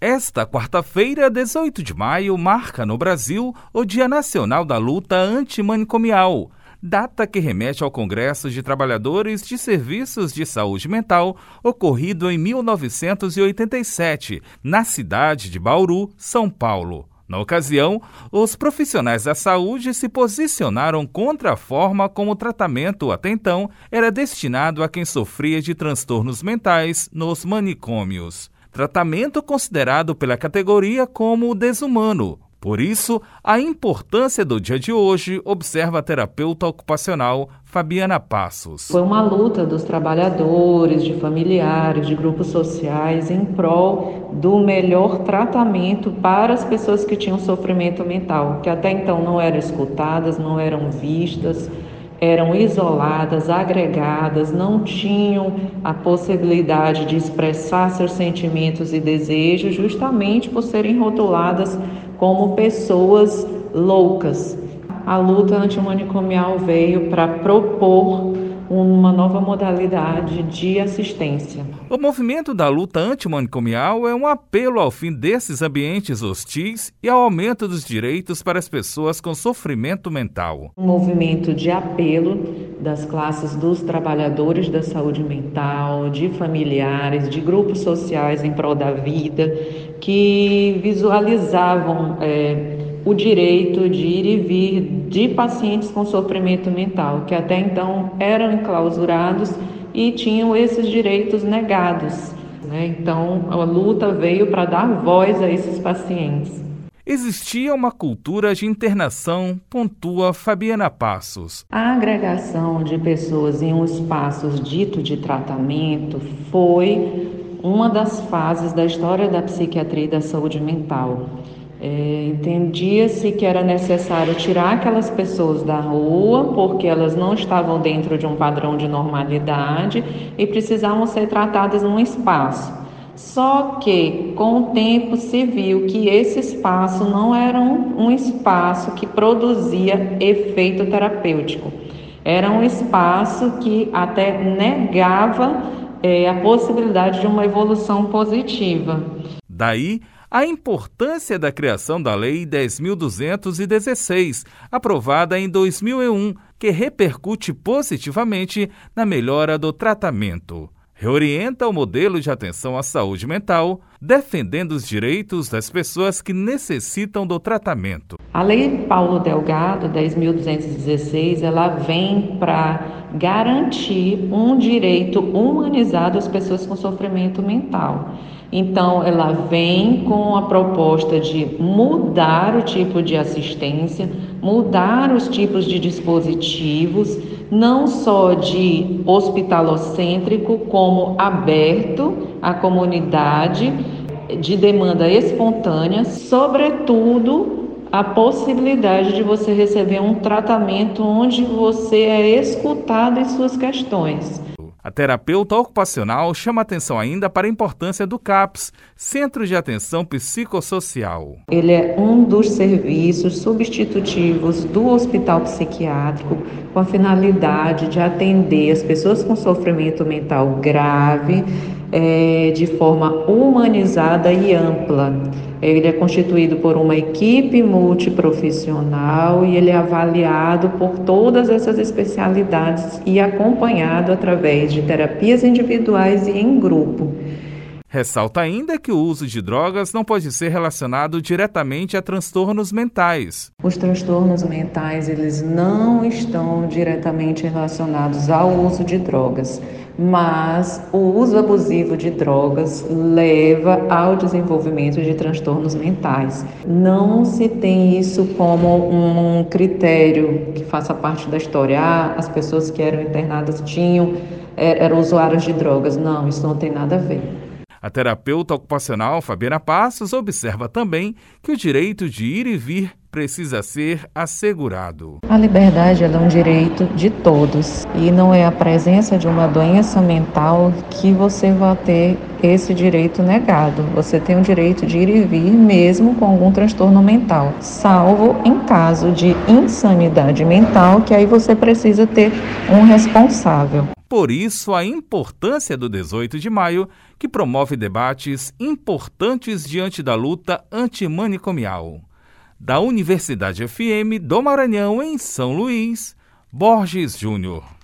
Esta quarta-feira, 18 de maio, marca no Brasil o Dia Nacional da Luta Antimanicomial, data que remete ao Congresso de Trabalhadores de Serviços de Saúde Mental, ocorrido em 1987, na cidade de Bauru, São Paulo. Na ocasião, os profissionais da saúde se posicionaram contra a forma como o tratamento até então era destinado a quem sofria de transtornos mentais nos manicômios tratamento considerado pela categoria como desumano. Por isso, a importância do dia de hoje, observa a terapeuta ocupacional Fabiana Passos. Foi uma luta dos trabalhadores, de familiares, de grupos sociais em prol do melhor tratamento para as pessoas que tinham sofrimento mental, que até então não eram escutadas, não eram vistas eram isoladas, agregadas, não tinham a possibilidade de expressar seus sentimentos e desejos, justamente por serem rotuladas como pessoas loucas. A luta antimanicomial veio para propor uma nova modalidade de assistência. O movimento da luta antimanicomial é um apelo ao fim desses ambientes hostis e ao aumento dos direitos para as pessoas com sofrimento mental. Um movimento de apelo das classes dos trabalhadores da saúde mental, de familiares, de grupos sociais em prol da vida, que visualizavam. É, o direito de ir e vir de pacientes com sofrimento mental, que até então eram enclausurados e tinham esses direitos negados. Né? Então, a luta veio para dar voz a esses pacientes. Existia uma cultura de internação, pontua Fabiana Passos. A agregação de pessoas em um espaço dito de tratamento foi uma das fases da história da psiquiatria e da saúde mental. É, Entendia-se que era necessário tirar aquelas pessoas da rua, porque elas não estavam dentro de um padrão de normalidade e precisavam ser tratadas num espaço. Só que, com o tempo, se viu que esse espaço não era um, um espaço que produzia efeito terapêutico. Era um espaço que até negava é, a possibilidade de uma evolução positiva. Daí, a importância da criação da Lei 10.216, aprovada em 2001, que repercute positivamente na melhora do tratamento. Reorienta o modelo de atenção à saúde mental, defendendo os direitos das pessoas que necessitam do tratamento. A Lei Paulo Delgado 10.216, ela vem para garantir um direito humanizado às pessoas com sofrimento mental. Então, ela vem com a proposta de mudar o tipo de assistência, mudar os tipos de dispositivos, não só de hospitalocêntrico, como aberto à comunidade, de demanda espontânea, sobretudo a possibilidade de você receber um tratamento onde você é escutado em suas questões. A terapeuta ocupacional chama atenção ainda para a importância do CAPS, Centro de Atenção Psicossocial. Ele é um dos serviços substitutivos do hospital psiquiátrico com a finalidade de atender as pessoas com sofrimento mental grave é, de forma humanizada e ampla. Ele é constituído por uma equipe multiprofissional e ele é avaliado por todas essas especialidades e acompanhado através de terapias individuais e em grupo. Ressalta ainda que o uso de drogas não pode ser relacionado diretamente a transtornos mentais. Os transtornos mentais, eles não estão diretamente relacionados ao uso de drogas, mas o uso abusivo de drogas leva ao desenvolvimento de transtornos mentais. Não se tem isso como um critério que faça parte da história. Ah, as pessoas que eram internadas tinham é, eram usuários de drogas. Não, isso não tem nada a ver. A terapeuta ocupacional Fabiana Passos observa também que o direito de ir e vir precisa ser assegurado. A liberdade é um direito de todos e não é a presença de uma doença mental que você vai ter esse direito negado. Você tem o direito de ir e vir mesmo com algum transtorno mental, salvo em caso de insanidade mental, que aí você precisa ter um responsável. Por isso, a importância do 18 de maio, que promove debates importantes diante da luta antimanicomial. Da Universidade FM do Maranhão, em São Luís, Borges Júnior.